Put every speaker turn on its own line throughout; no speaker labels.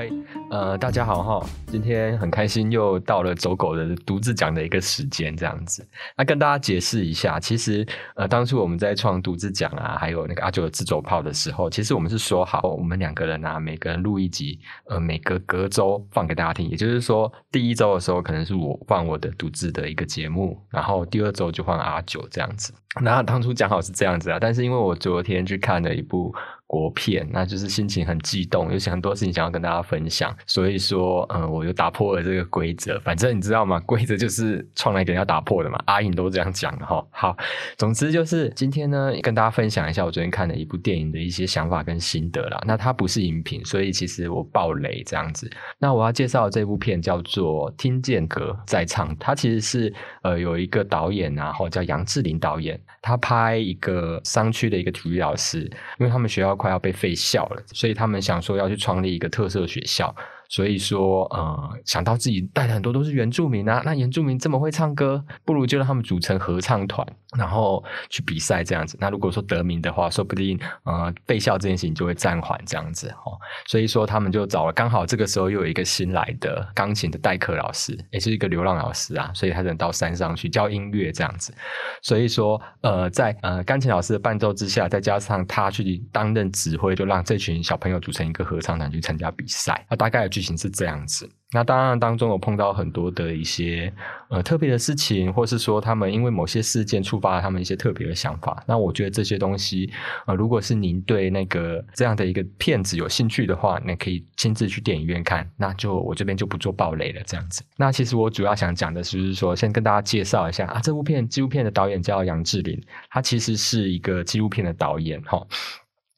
嗨，呃，大家好哈，今天很开心又到了走狗的独自讲的一个时间，这样子。那跟大家解释一下，其实呃，当初我们在创独自讲啊，还有那个阿九的自走炮的时候，其实我们是说好，我们两个人啊，每个人录一集，呃，每隔隔周放给大家听。也就是说，第一周的时候可能是我放我的独自的一个节目，然后第二周就换阿九这样子。那当初讲好是这样子啊，但是因为我昨天去看了一部。国片，那就是心情很激动，有很多事情想要跟大家分享，所以说，嗯，我就打破了这个规则。反正你知道吗？规则就是创来给人要打破的嘛。阿颖都这样讲的哈。好，总之就是今天呢，跟大家分享一下我昨天看的一部电影的一些想法跟心得啦。那它不是影评，所以其实我爆雷这样子。那我要介绍这部片叫做《听见歌在唱》，它其实是呃有一个导演然后叫杨志林导演，他拍一个商区的一个体育老师，因为他们学校。快要被废校了，所以他们想说要去创立一个特色学校。所以说，呃，想到自己带的很多都是原住民啊，那原住民这么会唱歌，不如就让他们组成合唱团，然后去比赛这样子。那如果说得名的话，说不定呃被笑这件事情就会暂缓这样子哦。所以说他们就找了，刚好这个时候又有一个新来的钢琴的代课老师，也是一个流浪老师啊，所以他能到山上去教音乐这样子。所以说，呃，在呃钢琴老师的伴奏之下，再加上他去担任指挥，就让这群小朋友组成一个合唱团去参加比赛。那大概剧情是这样子，那当然当中有碰到很多的一些呃特别的事情，或是说他们因为某些事件触发了他们一些特别的想法。那我觉得这些东西，呃，如果是您对那个这样的一个片子有兴趣的话，那可以亲自去电影院看。那就我这边就不做暴雷了，这样子。那其实我主要想讲的就是说，先跟大家介绍一下啊，这部片纪录片的导演叫杨志林，他其实是一个纪录片的导演，哈。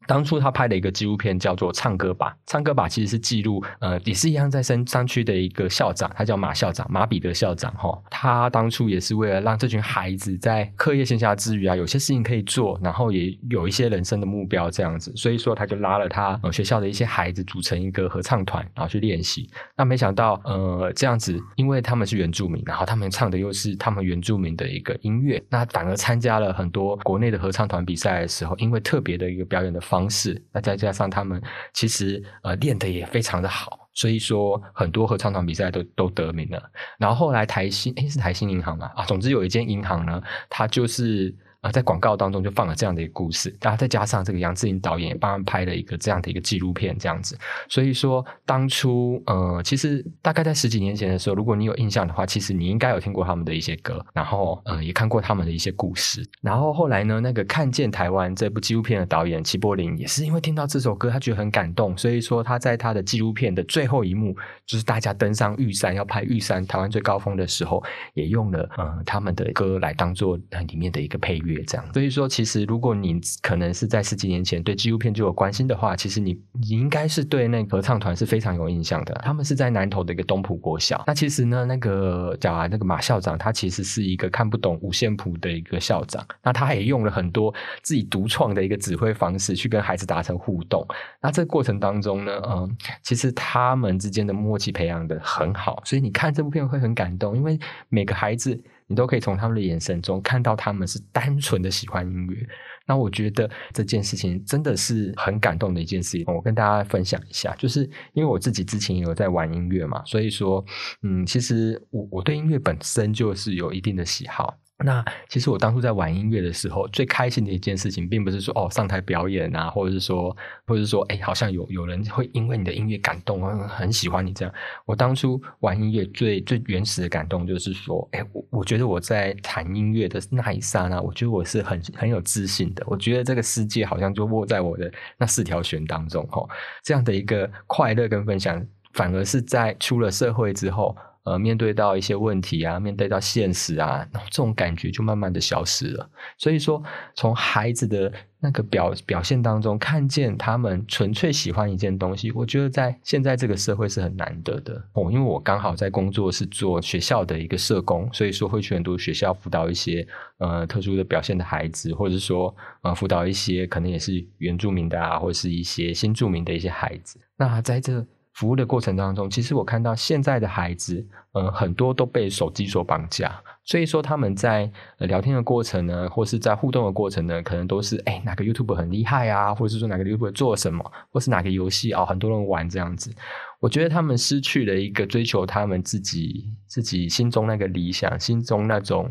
当初他拍的一个纪录片叫做《唱歌吧》，《唱歌吧》其实是记录，呃，也是一样在山山区的一个校长，他叫马校长，马彼得校长哈。他当初也是为了让这群孩子在课业闲暇之余啊，有些事情可以做，然后也有一些人生的目标这样子，所以说他就拉了他呃学校的一些孩子组成一个合唱团，然后去练习。那没想到，呃，这样子，因为他们是原住民，然后他们唱的又是他们原住民的一个音乐，那反而参加了很多国内的合唱团比赛的时候，因为特别的一个表演的。方式，那再加上他们其实呃练的也非常的好，所以说很多合唱团比赛都都得名了。然后后来台新，哎是台新银行嘛啊，总之有一间银行呢，它就是。啊，在广告当中就放了这样的一个故事，然后再加上这个杨志颖导演也帮他拍了一个这样的一个纪录片，这样子。所以说，当初呃，其实大概在十几年前的时候，如果你有印象的话，其实你应该有听过他们的一些歌，然后呃，也看过他们的一些故事。然后后来呢，那个看见台湾这部纪录片的导演齐柏林，也是因为听到这首歌，他觉得很感动，所以说他在他的纪录片的最后一幕，就是大家登上玉山要拍玉山台湾最高峰的时候，也用了呃他们的歌来当做里面的一个配乐。这样，所以说，其实如果你可能是在十几年前对纪录片就有关心的话，其实你你应该是对那个合唱团是非常有印象的。他们是在南投的一个东浦国小。那其实呢，那个叫啊，那个马校长，他其实是一个看不懂五线谱的一个校长。那他也用了很多自己独创的一个指挥方式去跟孩子达成互动。那这个过程当中呢，嗯，其实他们之间的默契培养的很好，所以你看这部片会很感动，因为每个孩子。你都可以从他们的眼神中看到他们是单纯的喜欢音乐。那我觉得这件事情真的是很感动的一件事情。我跟大家分享一下，就是因为我自己之前也有在玩音乐嘛，所以说，嗯，其实我我对音乐本身就是有一定的喜好。那其实我当初在玩音乐的时候，最开心的一件事情，并不是说哦上台表演啊，或者是说，或者是说，哎，好像有有人会因为你的音乐感动，很喜欢你这样。我当初玩音乐最最原始的感动，就是说，哎，我我觉得我在弹音乐的那一刹那，我觉得我是很很有自信的。我觉得这个世界好像就握在我的那四条弦当中，哈，这样的一个快乐跟分享，反而是在出了社会之后。呃，面对到一些问题啊，面对到现实啊，然后这种感觉就慢慢的消失了。所以说，从孩子的那个表表现当中，看见他们纯粹喜欢一件东西，我觉得在现在这个社会是很难得的哦。因为我刚好在工作是做学校的一个社工，所以说会去很多学校辅导一些呃特殊的表现的孩子，或者说呃辅导一些可能也是原住民的啊，或者是一些新住民的一些孩子。那在这服务的过程当中，其实我看到现在的孩子，嗯，很多都被手机所绑架，所以说他们在聊天的过程呢，或是在互动的过程呢，可能都是哎哪个 YouTube 很厉害啊，或者是说哪个 YouTube 做什么，或是哪个游戏啊，很多人玩这样子。我觉得他们失去了一个追求他们自己自己心中那个理想，心中那种。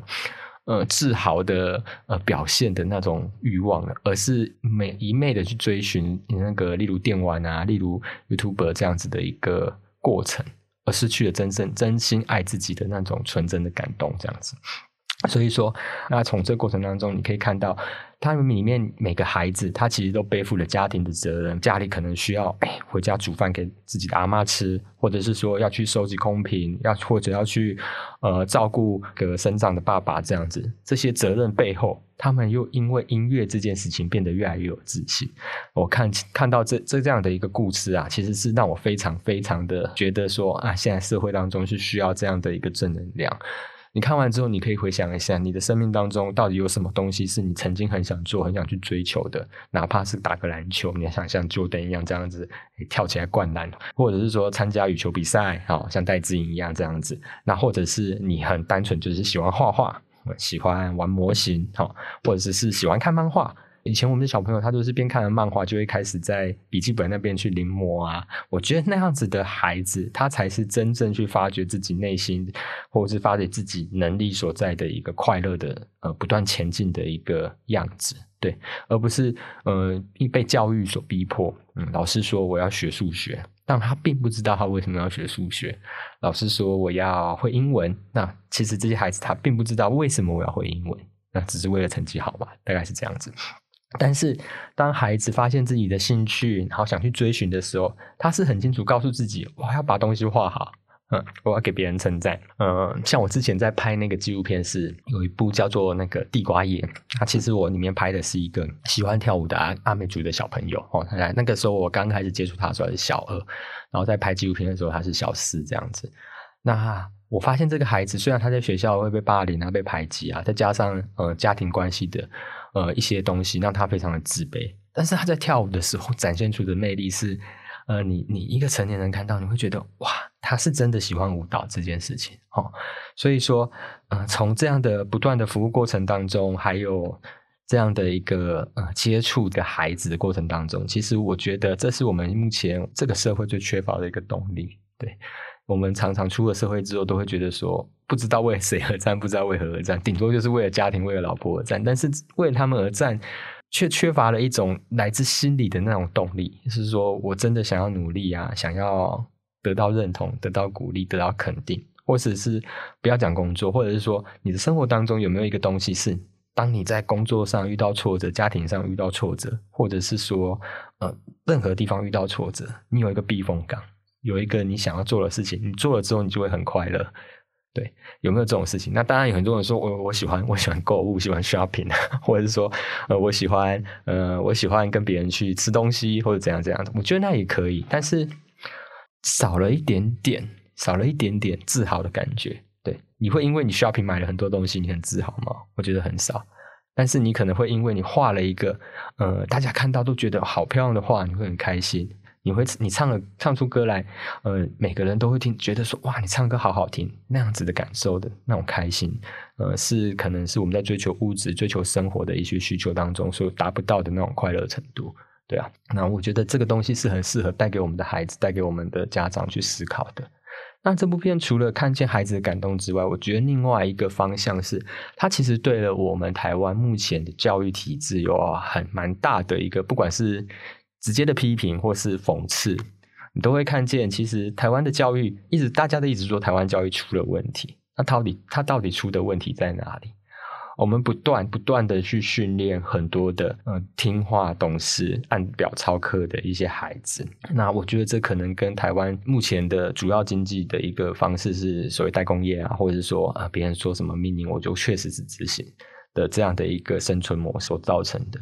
呃，自豪的呃表现的那种欲望，而是每一昧的去追寻那个，例如电玩啊，例如 YouTube 这样子的一个过程，而失去了真正真心爱自己的那种纯真的感动，这样子。所以说，那从这个过程当中，你可以看到，他们里面每个孩子，他其实都背负了家庭的责任，家里可能需要哎回家煮饭给自己的阿妈吃，或者是说要去收集空瓶，要或者要去呃照顾个生长的爸爸这样子。这些责任背后，他们又因为音乐这件事情变得越来越有自信。我看看到这这这样的一个故事啊，其实是让我非常非常的觉得说啊，现在社会当中是需要这样的一个正能量。你看完之后，你可以回想一下，你的生命当中到底有什么东西是你曾经很想做、很想去追求的？哪怕是打个篮球，你想像就等一样这样子跳起来灌篮，或者是说参加羽球比赛，好像戴志颖一样这样子。那或者是你很单纯就是喜欢画画，喜欢玩模型，好，或者是喜欢看漫画。以前我们的小朋友，他都是边看漫画，就会开始在笔记本那边去临摹啊。我觉得那样子的孩子，他才是真正去发掘自己内心，或者是发掘自己能力所在的一个快乐的呃不断前进的一个样子，对，而不是呃被教育所逼迫。嗯，老师说我要学数学，但他并不知道他为什么要学数学。老师说我要会英文，那其实这些孩子他并不知道为什么我要会英文，那只是为了成绩好吧？大概是这样子。但是，当孩子发现自己的兴趣，然后想去追寻的时候，他是很清楚告诉自己：我要把东西画好，嗯，我要给别人称赞。嗯，像我之前在拍那个纪录片，是有一部叫做那个《地瓜叶》，那其实我里面拍的是一个喜欢跳舞的阿美族的小朋友哦。来，那个时候我刚开始接触他的时候是小二，然后在拍纪录片的时候他是小四这样子。那我发现这个孩子虽然他在学校会被霸凌啊、被排挤啊，再加上呃家庭关系的。呃，一些东西让他非常的自卑，但是他在跳舞的时候展现出的魅力是，呃，你你一个成年人看到，你会觉得哇，他是真的喜欢舞蹈这件事情哦。所以说，呃，从这样的不断的服务过程当中，还有这样的一个呃接触的孩子的过程当中，其实我觉得这是我们目前这个社会最缺乏的一个动力，对。我们常常出了社会之后，都会觉得说，不知道为谁而战，不知道为何而战，顶多就是为了家庭、为了老婆而战。但是为他们而战，却缺乏了一种来自心里的那种动力，是说我真的想要努力啊，想要得到认同、得到鼓励、得到肯定，或者是不要讲工作，或者是说你的生活当中有没有一个东西是，当你在工作上遇到挫折、家庭上遇到挫折，或者是说呃任何地方遇到挫折，你有一个避风港。有一个你想要做的事情，你做了之后，你就会很快乐。对，有没有这种事情？那当然有很多人说，我我喜欢我喜欢购物，喜欢 shopping，或者是说，呃，我喜欢呃，我喜欢跟别人去吃东西，或者怎样怎样的。我觉得那也可以，但是少了一点点，少了一点点自豪的感觉。对，你会因为你 shopping 买了很多东西，你很自豪吗？我觉得很少。但是你可能会因为你画了一个呃，大家看到都觉得好漂亮的画，你会很开心。你会你唱了唱出歌来，呃，每个人都会听，觉得说哇，你唱歌好好听，那样子的感受的那种开心，呃，是可能是我们在追求物质、追求生活的一些需求当中所达不到的那种快乐程度，对啊。那我觉得这个东西是很适合带给我们的孩子、带给我们的家长去思考的。那这部片除了看见孩子的感动之外，我觉得另外一个方向是，它其实对了我们台湾目前的教育体制有很蛮大的一个，不管是。直接的批评或是讽刺，你都会看见，其实台湾的教育一直大家都一直说台湾教育出了问题。那到底它到底出的问题在哪里？我们不断不断的去训练很多的呃听话懂事、按表操课的一些孩子。那我觉得这可能跟台湾目前的主要经济的一个方式是所谓代工业啊，或者是说啊别人说什么命令我就确实是执行的这样的一个生存模式造成的。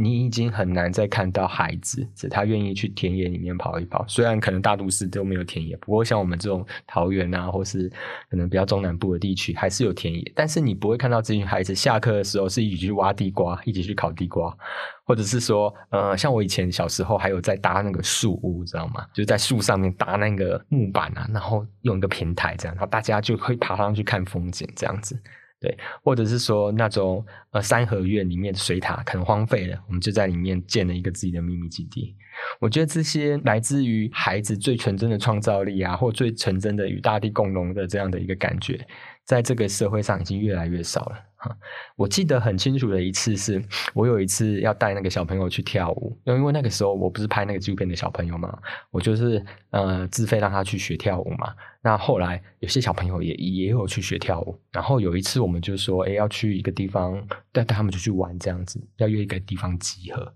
你已经很难再看到孩子，是他愿意去田野里面跑一跑。虽然可能大都市都没有田野，不过像我们这种桃园啊，或是可能比较中南部的地区，还是有田野。但是你不会看到这群孩子下课的时候是一起去挖地瓜，一起去烤地瓜，或者是说，呃，像我以前小时候还有在搭那个树屋，知道吗？就在树上面搭那个木板啊，然后用一个平台这样，然后大家就可以爬上去看风景这样子。对，或者是说那种呃三合院里面的水塔可能荒废了，我们就在里面建了一个自己的秘密基地。我觉得这些来自于孩子最纯真的创造力啊，或最纯真的与大地共荣的这样的一个感觉，在这个社会上已经越来越少了。我记得很清楚的一次是，我有一次要带那个小朋友去跳舞，因为那个时候我不是拍那个纪录片的小朋友嘛，我就是呃自费让他去学跳舞嘛。那后来有些小朋友也也有去学跳舞，然后有一次我们就说，哎，要去一个地方带带他们就去玩这样子，要约一个地方集合。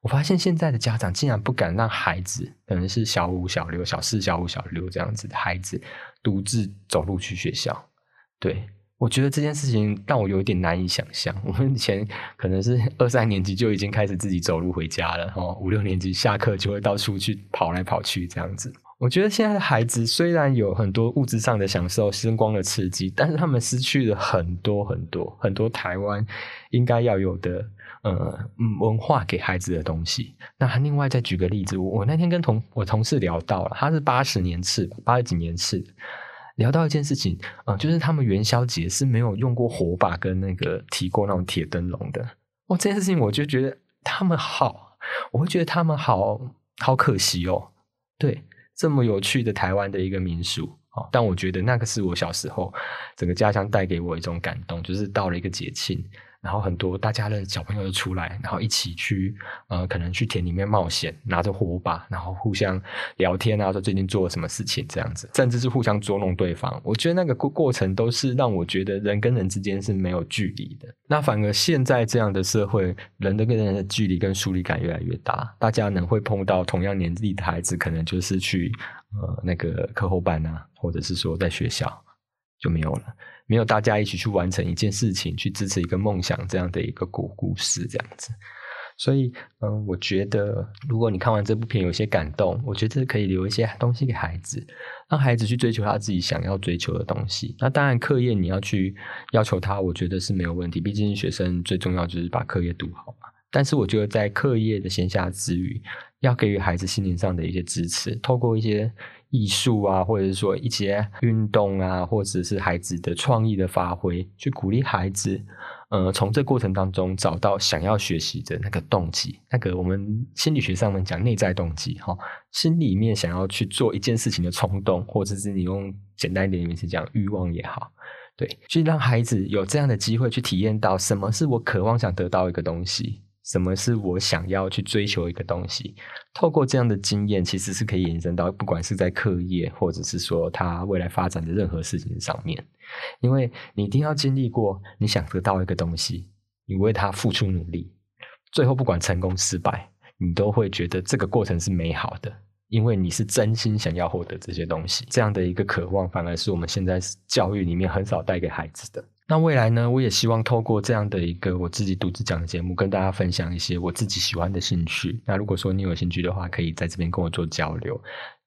我发现现在的家长竟然不敢让孩子，可能是小五、小六、小四、小五、小六这样子的孩子独自走路去学校，对。我觉得这件事情让我有点难以想象。我们以前可能是二三年级就已经开始自己走路回家了，哦，五六年级下课就会到处去跑来跑去这样子。我觉得现在的孩子虽然有很多物质上的享受、声光的刺激，但是他们失去了很多很多很多台湾应该要有的呃文化给孩子的东西。那另外再举个例子，我那天跟同我同事聊到了，他是八十年次，八十几年次。聊到一件事情，就是他们元宵节是没有用过火把跟那个提过那种铁灯笼的。哇，这件事情我就觉得他们好，我会觉得他们好好可惜哦。对，这么有趣的台湾的一个民俗，哦，但我觉得那个是我小时候整个家乡带给我一种感动，就是到了一个节庆。然后很多大家的小朋友就出来，然后一起去呃，可能去田里面冒险，拿着火把，然后互相聊天啊，说最近做了什么事情这样子，甚至是互相捉弄对方。我觉得那个过过程都是让我觉得人跟人之间是没有距离的。那反而现在这样的社会，人的跟人的距离跟疏离感越来越大，大家能会碰到同样年纪的孩子，可能就是去呃那个课后班啊，或者是说在学校就没有了。没有大家一起去完成一件事情，去支持一个梦想，这样的一个故故事，这样子。所以，嗯，我觉得，如果你看完这部片有些感动，我觉得可以留一些东西给孩子，让孩子去追求他自己想要追求的东西。那当然，课业你要去要求他，我觉得是没有问题。毕竟学生最重要就是把课业读好嘛。但是，我觉得在课业的闲暇之余，要给予孩子心灵上的一些支持，透过一些。艺术啊，或者是说一些运动啊，或者是孩子的创意的发挥，去鼓励孩子，呃，从这过程当中找到想要学习的那个动机，那个我们心理学上面讲内在动机，哈，心里面想要去做一件事情的冲动，或者是你用简单一点的名词讲欲望也好，对，去让孩子有这样的机会去体验到什么是我渴望想得到一个东西。什么是我想要去追求一个东西？透过这样的经验，其实是可以延伸到不管是在课业，或者是说他未来发展的任何事情上面。因为你一定要经历过，你想得到一个东西，你为他付出努力，最后不管成功失败，你都会觉得这个过程是美好的，因为你是真心想要获得这些东西。这样的一个渴望，反而是我们现在教育里面很少带给孩子的。那未来呢？我也希望透过这样的一个我自己独自讲的节目，跟大家分享一些我自己喜欢的兴趣。那如果说你有兴趣的话，可以在这边跟我做交流。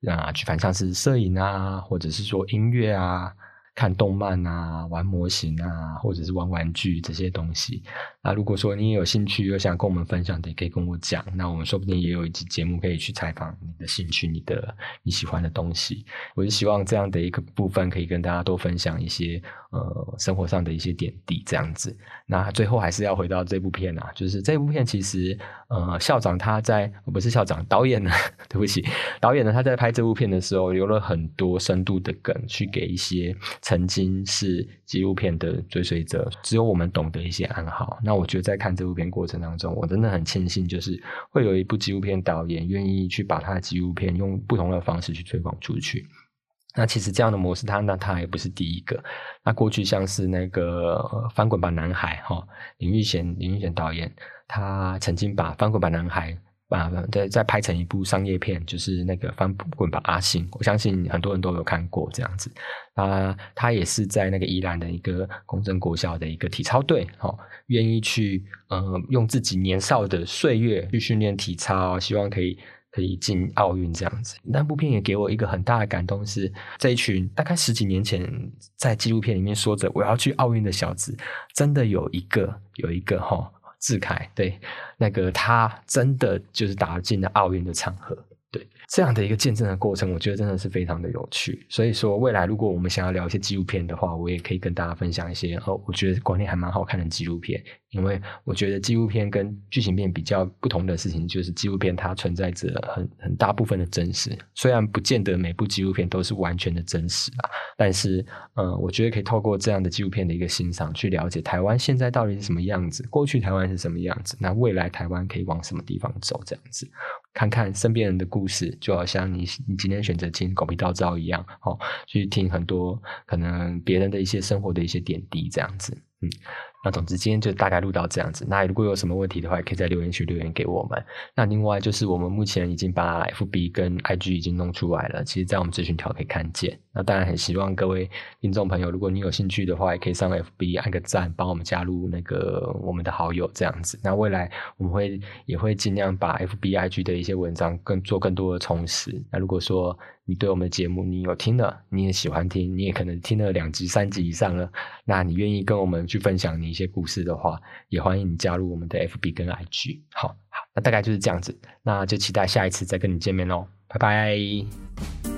啊，去反向是摄影啊，或者是说音乐啊。看动漫啊，玩模型啊，或者是玩玩具这些东西。那如果说你有兴趣，又想跟我们分享的，也可以跟我讲。那我们说不定也有一集节目可以去采访你的兴趣，你的你喜欢的东西。我就希望这样的一个部分可以跟大家多分享一些呃生活上的一些点滴，这样子。那最后还是要回到这部片啊，就是这部片其实呃校长他在不是校长导演呢，对不起，导演呢他在拍这部片的时候留了很多深度的梗，去给一些。曾经是纪录片的追随者，只有我们懂得一些暗号。那我觉得在看这部片过程当中，我真的很庆幸，就是会有一部纪录片导演愿意去把他的纪录片用不同的方式去推广出去。那其实这样的模式，他那他也不是第一个。那过去像是那个《翻滚吧，男孩》哈，林玉贤林玉贤导演，他曾经把《翻滚吧，男孩》把再再拍成一部商业片，就是那个《翻滚吧，阿信》，我相信很多人都有看过这样子。啊，他也是在那个宜兰的一个公正国小的一个体操队，哈，愿意去呃用自己年少的岁月去训练体操，希望可以可以进奥运这样子。那部片也给我一个很大的感动，是这一群大概十几年前在纪录片里面说着我要去奥运的小子，真的有一个有一个哈。志凯，对，那个他真的就是打进了奥运的场合。对这样的一个见证的过程，我觉得真的是非常的有趣。所以说，未来如果我们想要聊一些纪录片的话，我也可以跟大家分享一些哦，我觉得国内还蛮好看的纪录片。因为我觉得纪录片跟剧情片比较不同的事情，就是纪录片它存在着很很大部分的真实。虽然不见得每部纪录片都是完全的真实啊，但是嗯，我觉得可以透过这样的纪录片的一个欣赏，去了解台湾现在到底是什么样子，过去台湾是什么样子，那未来台湾可以往什么地方走，这样子。看看身边人的故事，就好像你你今天选择听狗皮道招一样，哦，去听很多可能别人的一些生活的一些点滴，这样子，嗯。那总之今天就大概录到这样子。那如果有什么问题的话，也可以在留言区留言给我们。那另外就是我们目前已经把 FB 跟 IG 已经弄出来了，其实在我们咨询条可以看见。那当然很希望各位听众朋友，如果你有兴趣的话，也可以上 FB 按个赞，帮我们加入那个我们的好友这样子。那未来我们会也会尽量把 FB、IG 的一些文章更做更多的充实。那如果说你对我们的节目你有听了，你也喜欢听，你也可能听了两集、三集以上了，那你愿意跟我们去分享你一些故事的话，也欢迎你加入我们的 FB 跟 IG。好好，那大概就是这样子，那就期待下一次再跟你见面喽，拜拜。